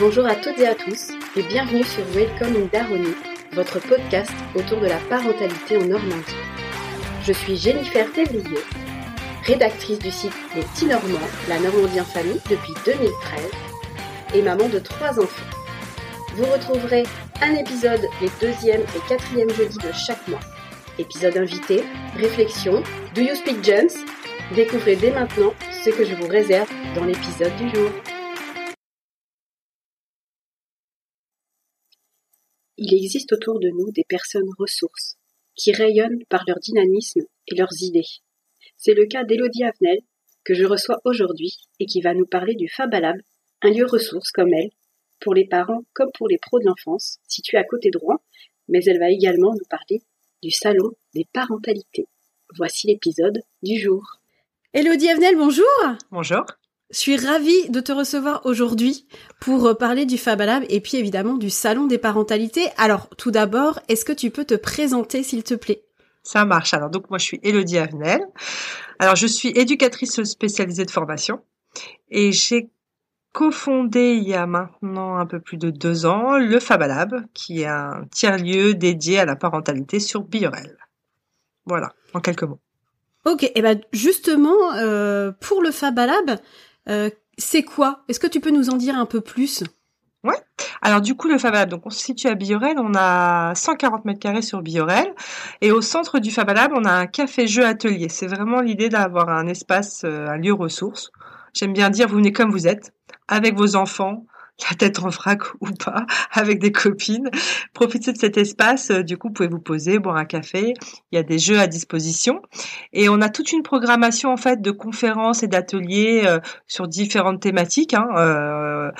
Bonjour à toutes et à tous et bienvenue sur Welcome in votre podcast autour de la parentalité en Normandie. Je suis Jennifer Thévrier, rédactrice du site Les Petits Normands, la Normandie en famille depuis 2013 et maman de trois enfants. Vous retrouverez un épisode les deuxième et quatrième jeudis de chaque mois. Épisode invité, réflexion, Do You Speak Gems Découvrez dès maintenant ce que je vous réserve dans l'épisode du jour. Il existe autour de nous des personnes ressources qui rayonnent par leur dynamisme et leurs idées. C'est le cas d'Elodie Avenel, que je reçois aujourd'hui et qui va nous parler du Fabalab, un lieu ressource comme elle, pour les parents comme pour les pros de l'enfance, situé à côté de Rouen, mais elle va également nous parler du Salon des parentalités. Voici l'épisode du jour. Elodie Avenel, bonjour Bonjour je suis ravie de te recevoir aujourd'hui pour euh, parler du Fab Lab et puis évidemment du Salon des parentalités. Alors, tout d'abord, est-ce que tu peux te présenter, s'il te plaît? Ça marche. Alors, donc, moi, je suis Elodie Avenel. Alors, je suis éducatrice spécialisée de formation et j'ai cofondé il y a maintenant un peu plus de deux ans le Fab Lab, qui est un tiers-lieu dédié à la parentalité sur Biorel. Voilà, en quelques mots. Ok, et ben justement, euh, pour le Fab Lab, euh, c'est quoi? Est-ce que tu peux nous en dire un peu plus? Ouais. Alors du coup, le Fab Lab, donc on se situe à Biorel, on a 140 mètres carrés sur Biorel, et au centre du Fab Lab, on a un café-jeu atelier. C'est vraiment l'idée d'avoir un espace, euh, un lieu ressource. J'aime bien dire, vous venez comme vous êtes, avec vos enfants, la tête en vrac ou pas, avec des copines. Profitez de cet espace. Euh, du coup, vous pouvez vous poser, boire un café. Il y a des jeux à disposition. Et on a toute une programmation, en fait, de conférences et d'ateliers euh, sur différentes thématiques. Hein. Euh,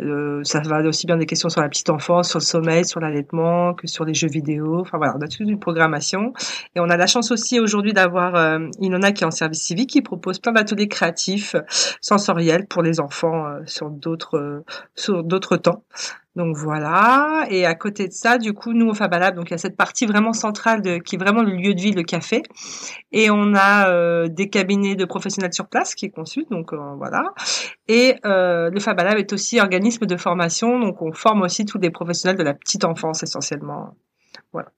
euh, ça va aussi bien des questions sur la petite enfance, sur le sommeil, sur l'allaitement, que sur les jeux vidéo. Enfin voilà, on a toute une programmation. Et on a la chance aussi aujourd'hui d'avoir euh, Inona qui est en service civique, qui propose plein d'ateliers créatifs, sensoriels pour les enfants sur d'autres sur d'autres temps. Donc voilà. Et à côté de ça, du coup, nous au Fabalab, donc il y a cette partie vraiment centrale de, qui est vraiment le lieu de vie, le café. Et on a euh, des cabinets de professionnels sur place qui consultent. Donc euh, voilà. Et euh, le Fabalab est aussi organisme de formation. Donc on forme aussi tous les professionnels de la petite enfance essentiellement. Voilà.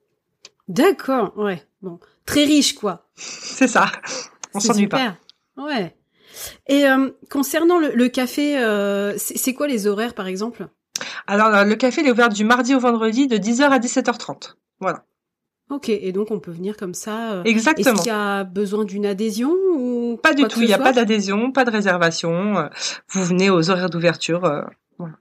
D'accord. Ouais. Bon, très riche quoi. C'est ça. On s'ennuie pas. Ouais. Et concernant le, le café, c'est quoi les horaires par exemple? Alors, le café, il est ouvert du mardi au vendredi de 10h à 17h30. Voilà. Ok, et donc on peut venir comme ça. Euh, Exactement. Est-ce qu'il y a besoin d'une adhésion ou Pas du tout, il n'y a pas d'adhésion, pas de réservation. Euh, vous venez aux horaires d'ouverture. Euh, voilà.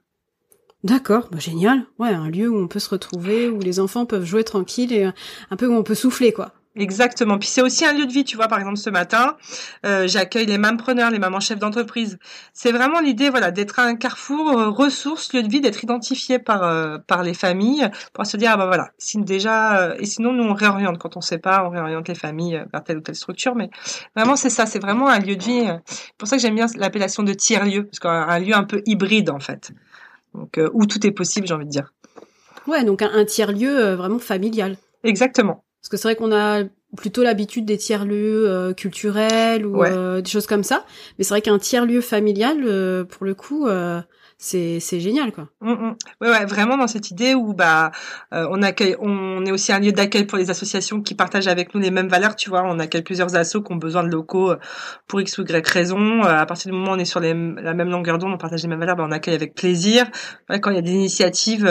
D'accord, bah génial. Ouais, un lieu où on peut se retrouver, où les enfants peuvent jouer tranquille et un peu où on peut souffler, quoi. Exactement. Puis c'est aussi un lieu de vie, tu vois. Par exemple, ce matin, euh, j'accueille les preneurs, les mamans chefs d'entreprise. C'est vraiment l'idée, voilà, d'être un carrefour euh, ressource, lieu de vie, d'être identifié par euh, par les familles pour se dire ah ben voilà, si déjà et sinon nous on réoriente quand on sait pas, on réoriente les familles vers telle ou telle structure. Mais vraiment c'est ça, c'est vraiment un lieu de vie. C'est pour ça que j'aime bien l'appellation de tiers lieu, parce qu'un lieu un peu hybride en fait, donc où tout est possible, j'ai envie de dire. Ouais, donc un tiers lieu vraiment familial. Exactement. Parce que c'est vrai qu'on a plutôt l'habitude des tiers-lieux euh, culturels ou euh, des choses comme ça. Mais c'est vrai qu'un tiers-lieu familial, euh, pour le coup, c'est génial quoi. Mm, mm. Ouais, ouais, vraiment dans cette idée où bah euh, on accueille, on est aussi un lieu d'accueil pour les associations qui partagent avec nous les mêmes valeurs, tu vois. On accueille plusieurs assos qui ont besoin de locaux euh, pour x ou y raison. Euh, à partir du moment où on est sur la même longueur d'onde, on partage les mêmes valeurs, bah, on accueille avec plaisir. quand il y a des initiatives,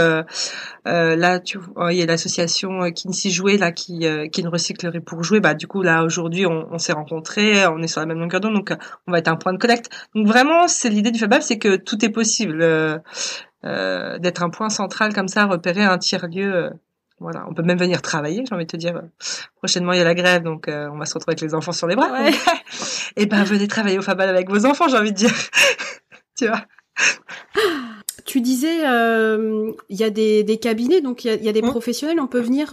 là tu vois, il y a l'association qui s'y jouait là qui qui une recyclerie pour jouer. Bah du coup là aujourd'hui on, on s'est rencontrés, on est sur la même longueur d'onde, donc on va être un point de collecte. Donc vraiment c'est l'idée du Fabab, c'est que tout est possible euh, d'être un point central comme ça, repérer un tiers-lieu. Euh, voilà, on peut même venir travailler, j'ai envie de te dire. Prochainement, il y a la grève, donc euh, on va se retrouver avec les enfants sur les bras. et eh ben, venez travailler au Fabal avec vos enfants, j'ai envie de dire. tu vois tu disais, il y a des, cabinets, donc il y a, des mmh. professionnels. On peut venir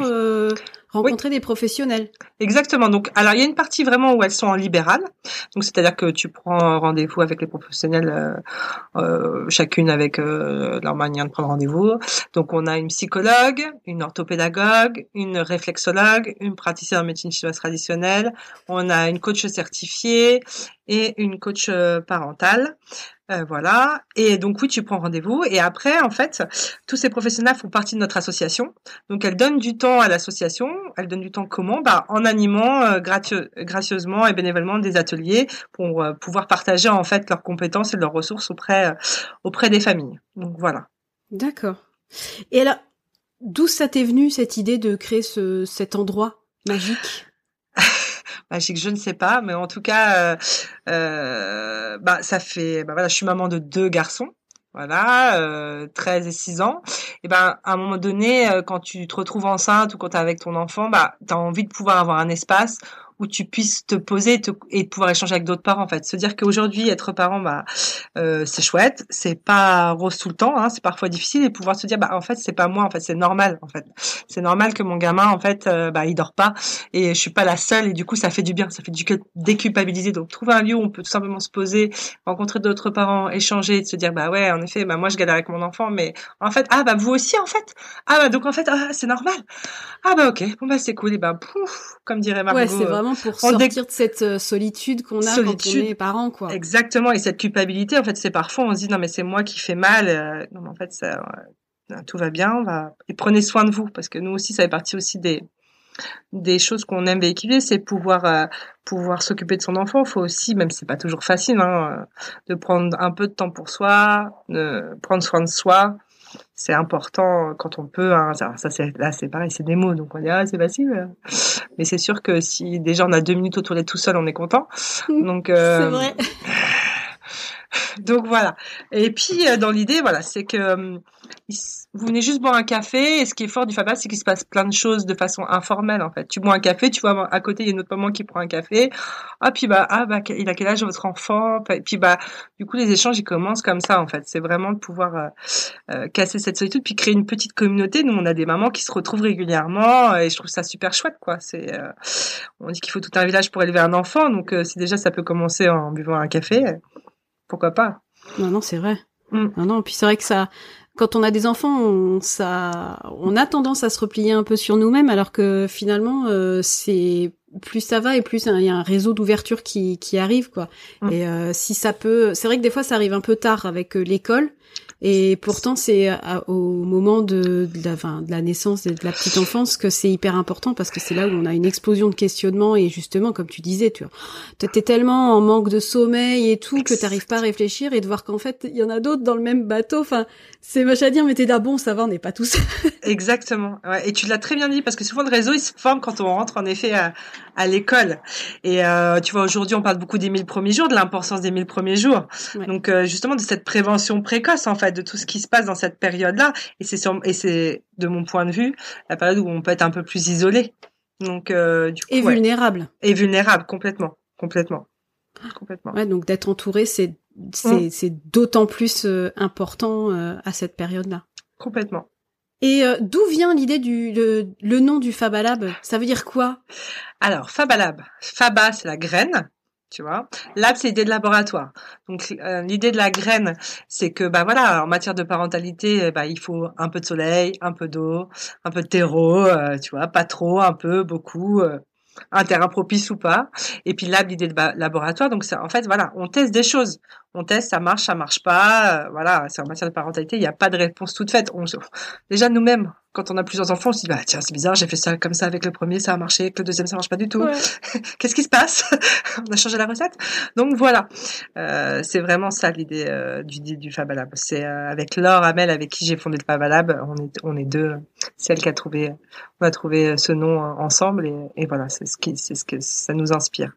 rencontrer des professionnels. Exactement. Donc, alors il y a une partie vraiment où elles sont en libéral. Donc, c'est-à-dire que tu prends rendez-vous avec les professionnels, euh, euh, chacune avec euh, leur manière de prendre rendez-vous. Donc, on a une psychologue, une orthopédagogue, une réflexologue, une praticienne en médecine chinoise traditionnelle. On a une coach certifiée et une coach parentale. Euh, voilà. Et donc oui, tu prends rendez-vous. Et après, en fait, tous ces professionnels font partie de notre association. Donc elles donnent du temps à l'association. Elles donnent du temps comment? Bah en animant euh, gracieusement et bénévolement des ateliers pour euh, pouvoir partager en fait leurs compétences et leurs ressources auprès auprès des familles. Donc voilà. D'accord. Et alors, d'où ça t'est venu cette idée de créer ce, cet endroit magique? Je ne sais pas, mais en tout cas, euh, euh, bah ça fait, bah voilà, je suis maman de deux garçons, voilà, euh, 13 et 6 ans. Et ben à un moment donné, euh, quand tu te retrouves enceinte ou quand tu es avec ton enfant, bah tu as envie de pouvoir avoir un espace où tu puisses te poser et, te, et pouvoir échanger avec d'autres parents en fait. Se dire qu'aujourd'hui être parent bah euh, c'est chouette, c'est pas rose tout le temps, hein, c'est parfois difficile et pouvoir se dire bah en fait c'est pas moi en fait c'est normal en fait. C'est normal que mon gamin en fait euh, bah il dort pas et je suis pas la seule et du coup ça fait du bien, ça fait du déculpabiliser. Donc trouver un lieu où on peut tout simplement se poser, rencontrer d'autres parents, échanger, et se dire bah ouais en effet bah moi je galère avec mon enfant mais en fait ah bah vous aussi en fait. Ah bah donc en fait ah, c'est normal. Ah bah ok. Bon bah c'est cool. Et bah pouf comme dirait Margot ouais, c'est vraiment pour sortir de cette euh, solitude qu'on a quand on est parent, quoi. Exactement, et cette culpabilité, en fait, c'est parfois on se dit non mais c'est moi qui fais mal. Euh, non, mais en fait, ça, tout va bien. On va et prenez soin de vous parce que nous aussi, ça fait partie aussi des des choses qu'on aime véhiculer, c'est pouvoir euh, pouvoir s'occuper de son enfant. Il faut aussi, même si c'est pas toujours facile, hein, de prendre un peu de temps pour soi, de prendre soin de soi, c'est important quand on peut. Hein, ça, c'est là, c'est pareil, c'est des mots, donc on dit ah c'est facile. Mais c'est sûr que si déjà on a deux minutes aux toilettes tout seul, on est content. Donc euh, c'est vrai. Donc voilà. Et puis euh, dans l'idée, voilà, c'est que euh, vous venez juste boire un café et ce qui est fort du Fabas, c'est qu'il se passe plein de choses de façon informelle en fait. Tu bois un café, tu vois à côté il y a une autre maman qui prend un café. Ah puis bah ah bah il a quel âge votre enfant? Et puis bah du coup les échanges ils commencent comme ça en fait. C'est vraiment de pouvoir euh, euh, casser cette solitude puis créer une petite communauté. Nous on a des mamans qui se retrouvent régulièrement et je trouve ça super chouette quoi. C'est euh, on dit qu'il faut tout un village pour élever un enfant donc si déjà ça peut commencer en buvant un café, pourquoi pas? Non non c'est vrai. Mm. Non, non, puis c'est vrai que ça, quand on a des enfants, on, ça, on a tendance à se replier un peu sur nous-mêmes, alors que finalement, euh, c'est plus ça va et plus il y a un réseau d'ouverture qui, qui arrive quoi. Mmh. Et euh, si ça peut, c'est vrai que des fois ça arrive un peu tard avec euh, l'école, et pourtant, c'est au moment de, de, la, de la naissance de la petite enfance que c'est hyper important parce que c'est là où on a une explosion de questionnements et justement, comme tu disais, tu es tellement en manque de sommeil et tout que t'arrives pas à réfléchir et de voir qu'en fait, il y en a d'autres dans le même bateau. Enfin, c'est moche à dire, mais t'es là, bon, ça va, on n'est pas tous. Exactement. Ouais, et tu l'as très bien dit parce que souvent le réseau, il se forme quand on rentre en effet à, à l'école. Et euh, tu vois, aujourd'hui, on parle beaucoup des mille premiers jours, de l'importance des mille premiers jours. Donc, euh, justement, de cette prévention précoce, en fait de tout ce qui se passe dans cette période-là. Et c'est et c'est de mon point de vue la période où on peut être un peu plus isolé. Donc euh, du coup, et vulnérable. Et vulnérable complètement, complètement, complètement. Ouais, donc d'être entouré, c'est c'est, c'est d'autant plus euh, important euh, à cette période-là. Complètement. Et d'où vient l'idée du le, le, nom du Fabalab Ça veut dire quoi? Alors Fabalab, Faba c'est la graine tu vois. Lab, c'est l'idée de laboratoire. Donc euh, l'idée de la graine, c'est que bah voilà, en matière de parentalité, bah il faut un peu de soleil, un peu d'eau, un peu de terreau, euh, tu vois, pas trop, un peu, beaucoup, euh, un terrain propice ou pas. Et puis là, l'idée de laboratoire, donc c'est en fait voilà, on teste des choses on teste, ça marche, ça marche pas. Euh, voilà, c'est en matière de parentalité, il n'y a pas de réponse toute faite. On, déjà nous-mêmes, quand on a plusieurs enfants, on se dit bah tiens c'est bizarre, j'ai fait ça comme ça avec le premier, ça a marché, avec le deuxième ça marche pas du tout. Qu'est-ce qui se passe On a changé la recette. Donc voilà, euh, c'est vraiment ça l'idée euh, du du Fabalab. C'est avec Laure Amel avec qui j'ai fondé le Fabalab, on est on est deux, c'est elle qui a trouvé, on a trouvé ce nom ensemble et, et voilà, c'est ce qui c'est ce que ça nous inspire.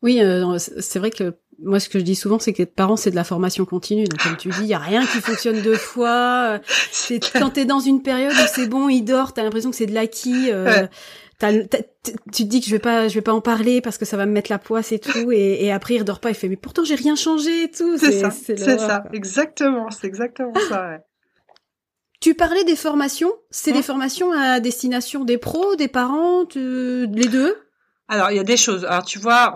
Oui, c'est vrai que moi, ce que je dis souvent, c'est que être parent, c'est de la formation continue. Donc, comme tu dis, il y a rien qui fonctionne deux fois. C'est quand t'es dans une période où c'est bon, il dort, t'as l'impression que c'est de l'acquis. Euh, tu te dis que je vais pas, je vais pas en parler parce que ça va me mettre la poisse et tout. Et, et après, il dort pas. Il fait, mais pourtant, j'ai rien changé et tout. C'est ça. C'est ça. Exactement. C'est exactement ça. Ouais. Tu parlais des formations. C'est des hein formations à destination des pros, des parents, les deux? Alors il y a des choses. Alors tu vois,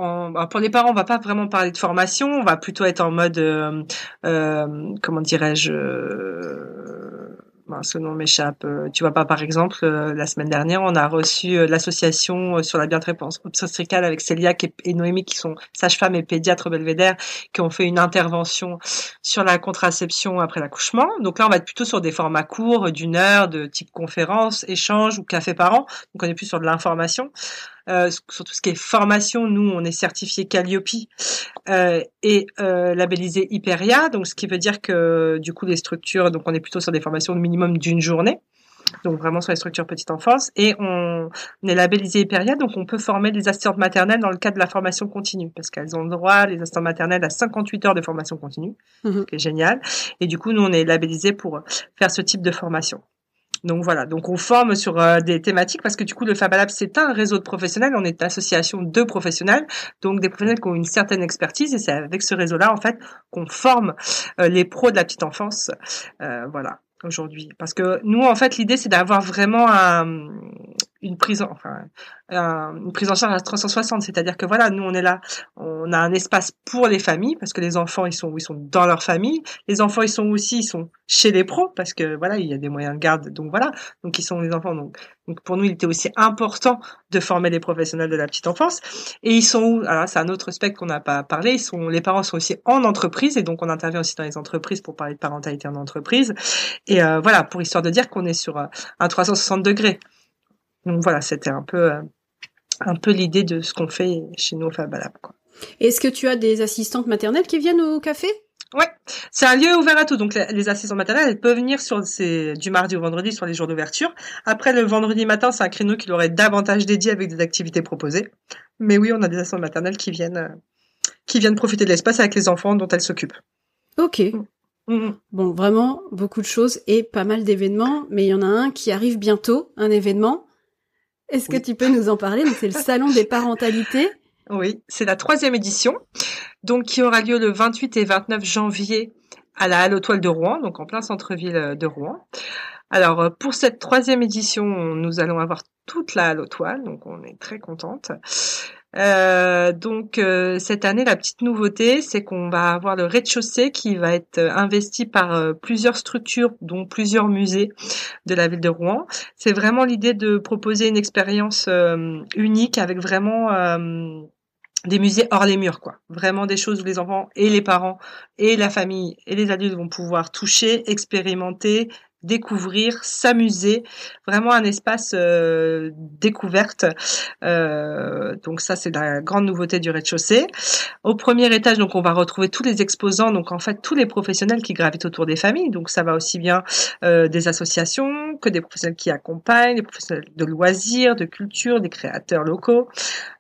pour les parents, on va pas vraiment parler de formation. On va plutôt être en mode, euh, euh, comment dirais-je, euh, ce nom m'échappe. Tu vois pas, par exemple, la semaine dernière, on a reçu l'association sur la bientraitance obstétricale avec Célia et, Noémie, qui sont sages-femmes et pédiatres belvédère, qui ont fait une intervention sur la contraception après l'accouchement. Donc là, on va être plutôt sur des formats courts, d'une heure, de type conférence, échange ou café par an. Donc on est plus sur de l'information. Euh, sur tout ce qui est formation, nous, on est certifié Calliope euh, et euh, labellisé Hyperia, donc ce qui veut dire que du coup les structures, donc on est plutôt sur des formations minimum d'une journée. Donc vraiment sur les structures petite enfance. Et on, est labellisé Hyperia, donc on peut former des assistantes maternelles dans le cadre de la formation continue. Parce qu'elles ont le droit les assistantes maternelles à 58 heures de formation continue, mmh ce qui est génial. Et du coup nous on est labellisé pour faire ce type de formation. Donc voilà, donc on forme sur euh, des thématiques parce que du coup le Fab Lab c'est un réseau de professionnels, on est une association de professionnels, donc des professionnels qui ont une certaine expertise. Et c'est avec ce réseau-là en fait qu'on forme euh, les pros de la petite enfance, euh, voilà aujourd'hui. Parce que nous en fait l'idée c'est d'avoir vraiment un, une prise en, enfin une prise en charge à 360 c'est-à-dire que voilà nous on est là on a un espace pour les familles parce que les enfants ils sont ils sont dans leur famille. Les enfants ils sont aussi ils sont chez les pros parce que voilà il y a des moyens de garde. Donc voilà. Donc ils sont les enfants. Donc donc pour nous il était aussi important de former les professionnels de la petite enfance. Et ils sont alors c'est un autre aspect qu'on n'a pas parlé. Ils sont les parents sont aussi en entreprise et donc on intervient aussi dans les entreprises pour parler de parentalité en entreprise. Et euh, voilà pour histoire de dire qu'on est sur euh, un 360 degrés donc voilà, c'était un peu euh, un peu l'idée de ce qu'on fait chez nous au Fabalab. Est-ce que tu as des assistantes maternelles qui viennent au café? Ouais, c'est un lieu ouvert à tout. Donc les assistantes maternelles, elles peuvent venir sur du mardi au vendredi sur les jours d'ouverture. Après le vendredi matin, c'est un créneau qui leur est davantage dédié avec des activités proposées. Mais oui, on a des assistantes maternelles qui viennent euh, qui viennent profiter de l'espace avec les enfants dont elles s'occupent. Ok. Mm. Mm, mm. Bon, vraiment beaucoup de choses et pas mal d'événements, mais il y en a un qui arrive bientôt, un événement est-ce que tu peux nous en parler? C'est le salon des parentalités. Oui, c'est la troisième édition, donc qui aura lieu le 28 et 29 janvier à la Halle aux Toiles de Rouen, donc en plein centre-ville euh, de Rouen. Alors euh, pour cette troisième édition, nous allons avoir toute la Halle aux Toiles, donc on est très contente. Euh, donc euh, cette année, la petite nouveauté, c'est qu'on va avoir le rez-de-chaussée qui va être euh, investi par plusieurs structures, dont plusieurs musées de la ville de Rouen. C'est vraiment l'idée de proposer une expérience unique avec vraiment des musées hors les murs, quoi. Vraiment des choses où les enfants et les parents et la famille et les adultes vont pouvoir toucher, expérimenter, découvrir, s'amuser, vraiment un espace euh, découverte. Euh, donc ça c'est la grande nouveauté du rez-de-chaussée. Au premier étage donc on va retrouver tous les exposants, donc en fait tous les professionnels qui gravitent autour des familles. Donc ça va aussi bien euh, des associations que des professionnels qui accompagnent, des professionnels de loisirs, de culture, des créateurs locaux.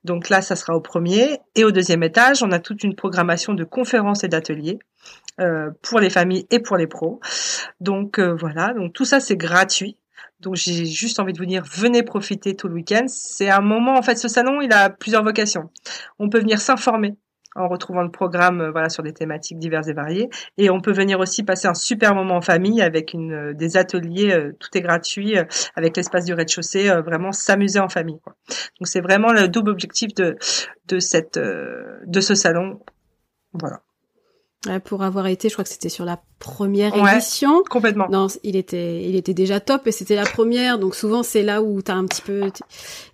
Donc là ça sera au premier et au deuxième étage on a toute une programmation de conférences et d'ateliers pour les familles et pour les pros. Donc voilà, donc tout ça c'est gratuit. Donc j'ai juste envie de vous dire, venez profiter tout le week-end. C'est un moment, en fait, ce salon, il a plusieurs vocations. On peut venir s'informer en retrouvant le programme euh, voilà sur des thématiques diverses et variées et on peut venir aussi passer un super moment en famille avec une des ateliers tout est gratuit avec l'espace du rez-de-chaussée vraiment s'amuser en famille quoi. donc c'est vraiment le double objectif de de cette de ce salon voilà pour avoir été, je crois que c'était sur la première édition. Complètement. Non, il était, il était déjà top et c'était la première, donc souvent c'est là où t'as un petit peu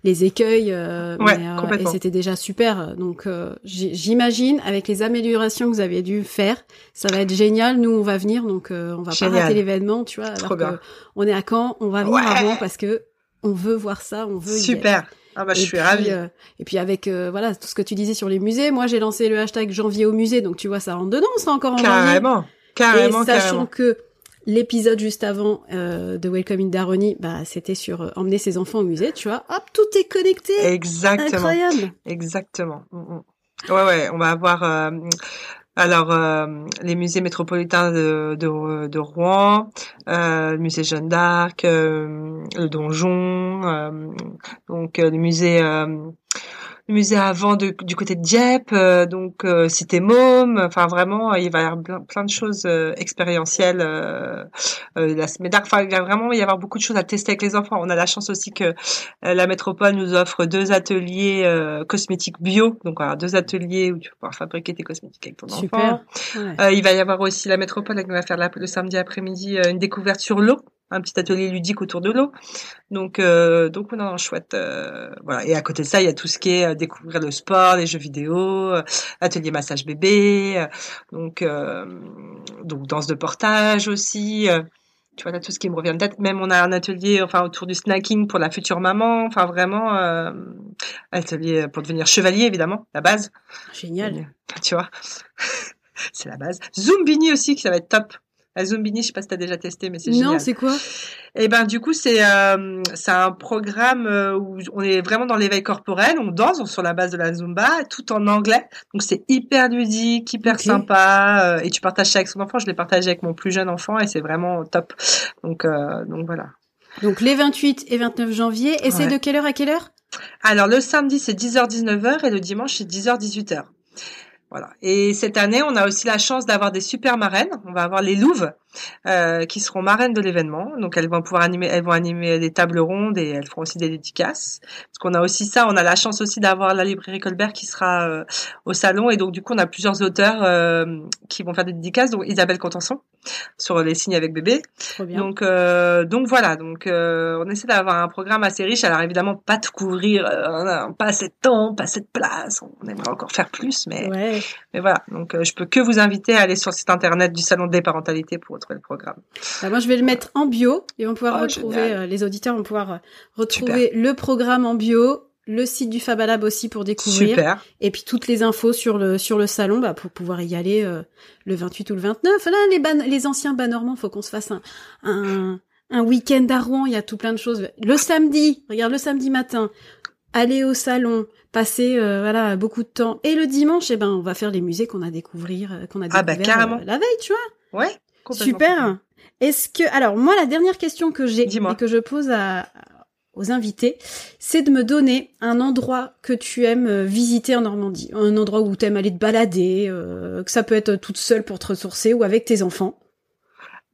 les écueils. Euh, ouais, euh, et c'était déjà super. Donc euh, j'imagine avec les améliorations que vous avez dû faire, ça va être génial. Nous on va venir, donc on va pas rater l'événement, tu vois. Alors que on est à Caen, on va venir avant parce que on veut voir ça, on veut. Super. Ah bah, je suis ravie. Euh, et puis avec euh, voilà tout ce que tu disais sur les musées, moi j'ai lancé le hashtag janvier au musée, donc tu vois ça rentre dedans, c'est encore en carrément, Carrément, et sachant que l'épisode juste avant euh, de Welcome in Daroni, bah c'était sur emmener ses enfants au musée, tu vois, hop tout est connecté. Exactement. Incroyable. Exactement. Mm, mm. Ouais ouais, on va avoir alors, euh, les musées métropolitains de, de, Rouen, euh, le musée Jeanne d'Arc, euh, le Donjon, euh, donc le musée le musée avant du côté de Dieppe, euh, donc euh, Cité Môme, enfin vraiment il va y avoir plein, de choses euh, expérientielles la semaine enfin il va vraiment y avoir beaucoup de choses à tester avec les enfants. On a la chance aussi que la métropole nous offre deux ateliers cosmétiques bio, donc voilà, deux ateliers où tu vas pouvoir fabriquer tes cosmétiques avec ton Super. enfant. il va y avoir aussi la métropole qui va faire le samedi après-midi une découverte sur l'eau un petit atelier ludique autour de l'eau. Donc, euh, donc on a un chouette. Euh, voilà. Et à côté de ça, il y a tout ce qui est euh, découvrir le sport, les jeux vidéo, atelier massage bébé, donc donc danse de portage aussi. tu vois là tout ce qui me revient de tête. Même on a un atelier, enfin autour du snacking pour la future maman. Enfin vraiment, atelier pour devenir chevalier évidemment, la base. Génial. tu vois, c'est la base. Zumbini aussi, qui ça va être top. La Zumbini, je sais pas si tu as déjà testé, mais c'est génial. Non, c'est quoi? Eh ben, du coup, c'est euh, c'est un programme euh, où on est vraiment dans l'éveil corporel, on danse sur la base de la Zumba, tout en anglais. Donc c'est hyper ludique, hyper sympa, euh, et tu partages ça avec son enfant. Je l'ai partagé avec mon plus jeune enfant, et c'est vraiment top. Donc euh, donc voilà. Donc les 28 et 29 janvier, et c'est de quelle heure à quelle heure? Alors le samedi c'est 10h-19h et le dimanche c'est 10h-18h. Voilà. Et cette année, on a aussi la chance d'avoir des super marraines. On va avoir les Louves euh, qui seront marraines de l'événement. Donc elles vont pouvoir animer, elles vont animer des tables rondes et elles feront aussi des dédicaces. Parce qu'on a aussi ça, on a la chance aussi d'avoir la librairie Colbert qui sera euh, au salon et donc du coup on a plusieurs auteurs euh, qui vont faire des dédicaces. Donc Isabelle Contenson sur les signes avec bébé. Donc donc voilà, donc on essaie d'avoir un programme assez riche. Alors évidemment pas de couvrir, pas assez de temps, pas assez de place. On aimerait encore faire plus, mais ouais. Mais voilà, donc je peux que vous inviter à aller sur le site internet du salon des parentalités pour retrouver le programme. Bah, moi, je vais le mettre en bio. Ils vont pouvoir oh, retrouver, euh, les auditeurs vont pouvoir euh, retrouver le programme en bio, le site du Fabalab aussi pour découvrir. Super. Et puis toutes les infos sur le sur le salon bah, pour pouvoir y aller le 28 ou le 29. Là, les ban les anciens bas normands, faut qu'on se fasse un, un, un week-end à Rouen. Il y a tout plein de choses. Le samedi, regarde le samedi matin, aller au salon, passer euh, voilà beaucoup de temps. Et le dimanche, eh ben, on va faire les musées qu'on a découvrir, euh, qu'on a ah bah, carrément. Euh, la veille, tu vois. Ouais. Super. Est-ce que alors moi la dernière question que j'ai et que je pose à, aux invités, c'est de me donner un endroit que tu aimes visiter en Normandie, un endroit où tu aimes aller te balader, que ça peut être toute seule pour te ressourcer ou avec tes enfants.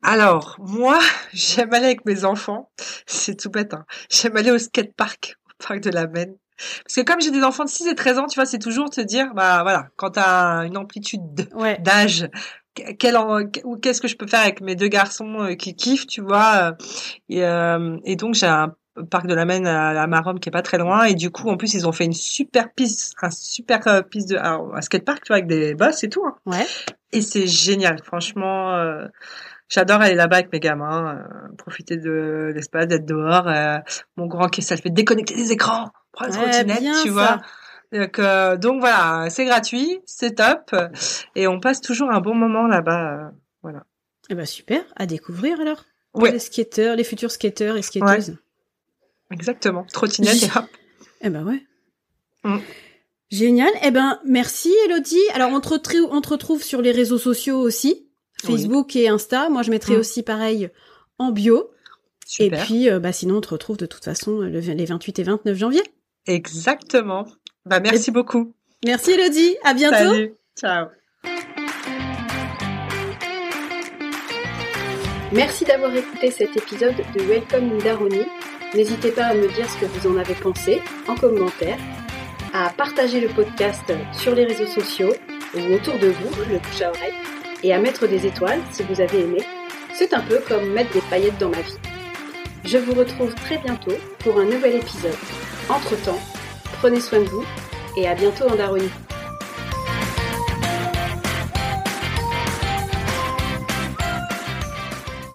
Alors, moi, j'aime aller avec mes enfants. C'est tout bête, hein. J'aime aller au skatepark, au parc de la Maine. Parce que comme j'ai des enfants de 6 et 13 ans, tu vois, c'est toujours te dire, bah voilà, quand tu as une amplitude d'âge, quel ou qu'est-ce que je peux faire avec mes deux garçons euh, qui kiffent, tu vois. Euh, euh, et, donc j'ai un parc de la Maine à, la Marom qui est pas très loin et du coup en plus ils ont fait une super piste un super piste de alors, un skatepark tu vois avec des bosses et tout hein. ouais et c'est génial franchement J'adore aller là-bas avec mes gamins, profiter de l'espace, d'être dehors. mon grand qui ça le fait déconnecter les écrans tu vois. Donc, euh, donc voilà, c'est gratuit, c'est top, et on passe toujours un bon moment là-bas, euh, voilà. Eh ben super, à découvrir alors. Ouais. Les skateurs, les futurs skateurs et skateuses. Exactement, trottinette et hop. Eh ben ouais. Mm. Génial. Eh ben merci Elodie. Alors on te, retrouve, on te retrouve sur les réseaux sociaux aussi, Facebook et Insta. Moi je mettrai mm. aussi pareil en bio. Super. Et puis euh, bah sinon on te retrouve de toute façon les 28 et 29 janvier. Exactement. Bah, merci beaucoup. Merci Elodie. À bientôt. Salut. Ciao. Merci d'avoir écouté cet épisode de Welcome Daroni. N'hésitez pas à me dire ce que vous en avez pensé en commentaire, à partager le podcast sur les réseaux sociaux ou autour de vous, le bouche à oreille, et à mettre des étoiles si vous avez aimé. C'est un peu comme mettre des paillettes dans ma vie. Je vous retrouve très bientôt pour un nouvel épisode. Entre-temps, prenez soin de vous et à bientôt en Daronie.